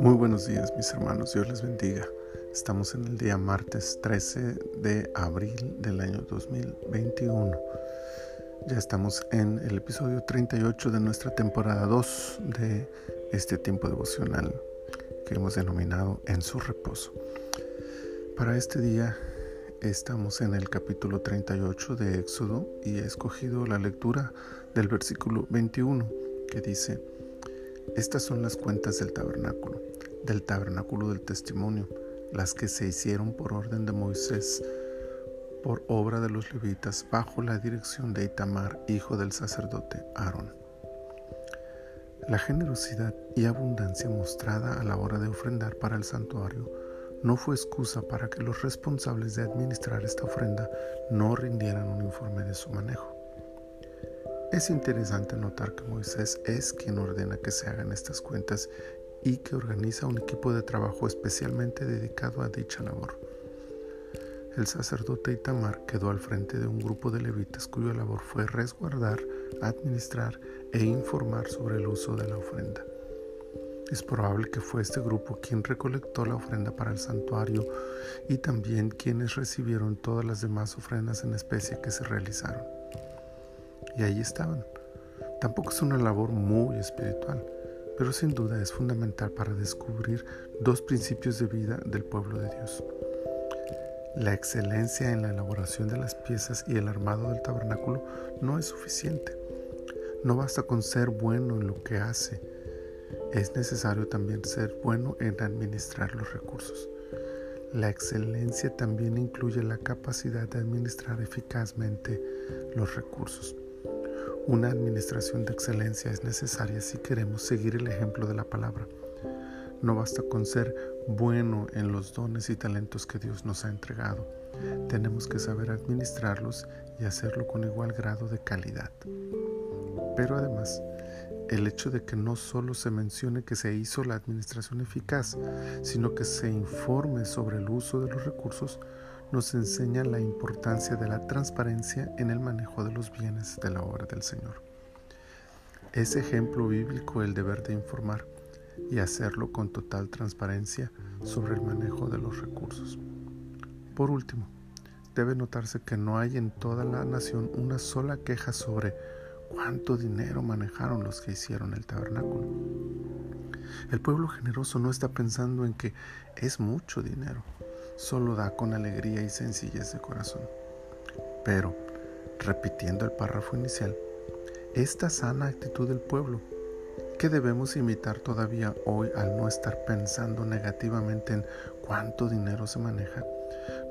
Muy buenos días mis hermanos, Dios les bendiga. Estamos en el día martes 13 de abril del año 2021. Ya estamos en el episodio 38 de nuestra temporada 2 de este tiempo devocional que hemos denominado En su reposo. Para este día estamos en el capítulo 38 de Éxodo y he escogido la lectura del versículo 21 que dice, Estas son las cuentas del tabernáculo del tabernáculo del testimonio, las que se hicieron por orden de Moisés, por obra de los levitas, bajo la dirección de Itamar, hijo del sacerdote Aarón. La generosidad y abundancia mostrada a la hora de ofrendar para el santuario no fue excusa para que los responsables de administrar esta ofrenda no rindieran un informe de su manejo. Es interesante notar que Moisés es quien ordena que se hagan estas cuentas y que organiza un equipo de trabajo especialmente dedicado a dicha labor. El sacerdote Itamar quedó al frente de un grupo de levitas cuya labor fue resguardar, administrar e informar sobre el uso de la ofrenda. Es probable que fue este grupo quien recolectó la ofrenda para el santuario y también quienes recibieron todas las demás ofrendas en especie que se realizaron. Y ahí estaban. Tampoco es una labor muy espiritual pero sin duda es fundamental para descubrir dos principios de vida del pueblo de Dios. La excelencia en la elaboración de las piezas y el armado del tabernáculo no es suficiente. No basta con ser bueno en lo que hace, es necesario también ser bueno en administrar los recursos. La excelencia también incluye la capacidad de administrar eficazmente los recursos. Una administración de excelencia es necesaria si queremos seguir el ejemplo de la palabra. No basta con ser bueno en los dones y talentos que Dios nos ha entregado. Tenemos que saber administrarlos y hacerlo con igual grado de calidad. Pero además, el hecho de que no solo se mencione que se hizo la administración eficaz, sino que se informe sobre el uso de los recursos, nos enseña la importancia de la transparencia en el manejo de los bienes de la obra del Señor. Es ejemplo bíblico el deber de informar y hacerlo con total transparencia sobre el manejo de los recursos. Por último, debe notarse que no hay en toda la nación una sola queja sobre cuánto dinero manejaron los que hicieron el tabernáculo. El pueblo generoso no está pensando en que es mucho dinero, solo da con alegría y sencillez de corazón. Pero, repitiendo el párrafo inicial, esta sana actitud del pueblo, que debemos imitar todavía hoy al no estar pensando negativamente en cuánto dinero se maneja,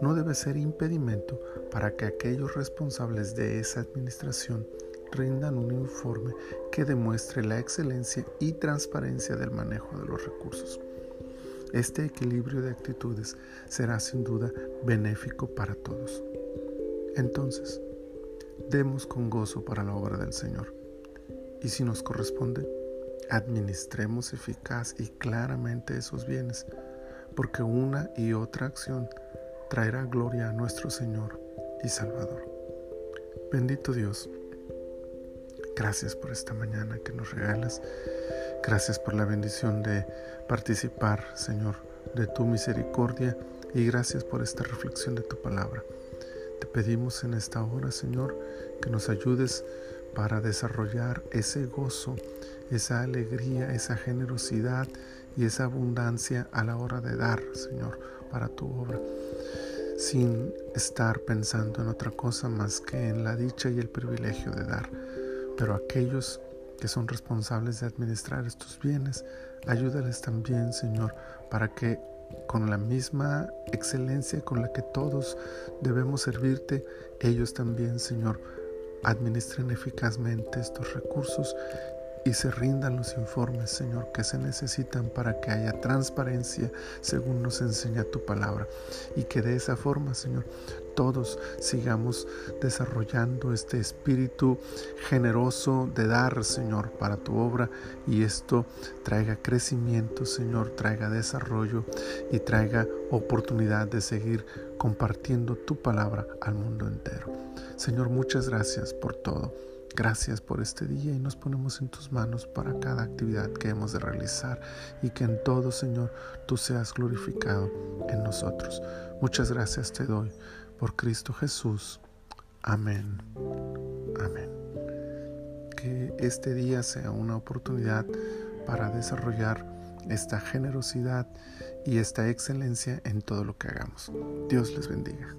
no debe ser impedimento para que aquellos responsables de esa administración rindan un informe que demuestre la excelencia y transparencia del manejo de los recursos. Este equilibrio de actitudes será sin duda benéfico para todos. Entonces, demos con gozo para la obra del Señor. Y si nos corresponde, administremos eficaz y claramente esos bienes, porque una y otra acción traerá gloria a nuestro Señor y Salvador. Bendito Dios, gracias por esta mañana que nos regalas Gracias por la bendición de participar, Señor, de tu misericordia y gracias por esta reflexión de tu palabra. Te pedimos en esta hora, Señor, que nos ayudes para desarrollar ese gozo, esa alegría, esa generosidad y esa abundancia a la hora de dar, Señor, para tu obra, sin estar pensando en otra cosa más que en la dicha y el privilegio de dar. Pero aquellos que son responsables de administrar estos bienes. Ayúdales también, Señor, para que con la misma excelencia con la que todos debemos servirte, ellos también, Señor, administren eficazmente estos recursos y se rindan los informes, Señor, que se necesitan para que haya transparencia según nos enseña tu palabra. Y que de esa forma, Señor, todos sigamos desarrollando este espíritu generoso de dar, Señor, para tu obra. Y esto traiga crecimiento, Señor, traiga desarrollo y traiga oportunidad de seguir compartiendo tu palabra al mundo entero. Señor, muchas gracias por todo. Gracias por este día y nos ponemos en tus manos para cada actividad que hemos de realizar y que en todo, Señor, tú seas glorificado en nosotros. Muchas gracias te doy por Cristo Jesús. Amén. Amén. Que este día sea una oportunidad para desarrollar esta generosidad y esta excelencia en todo lo que hagamos. Dios les bendiga.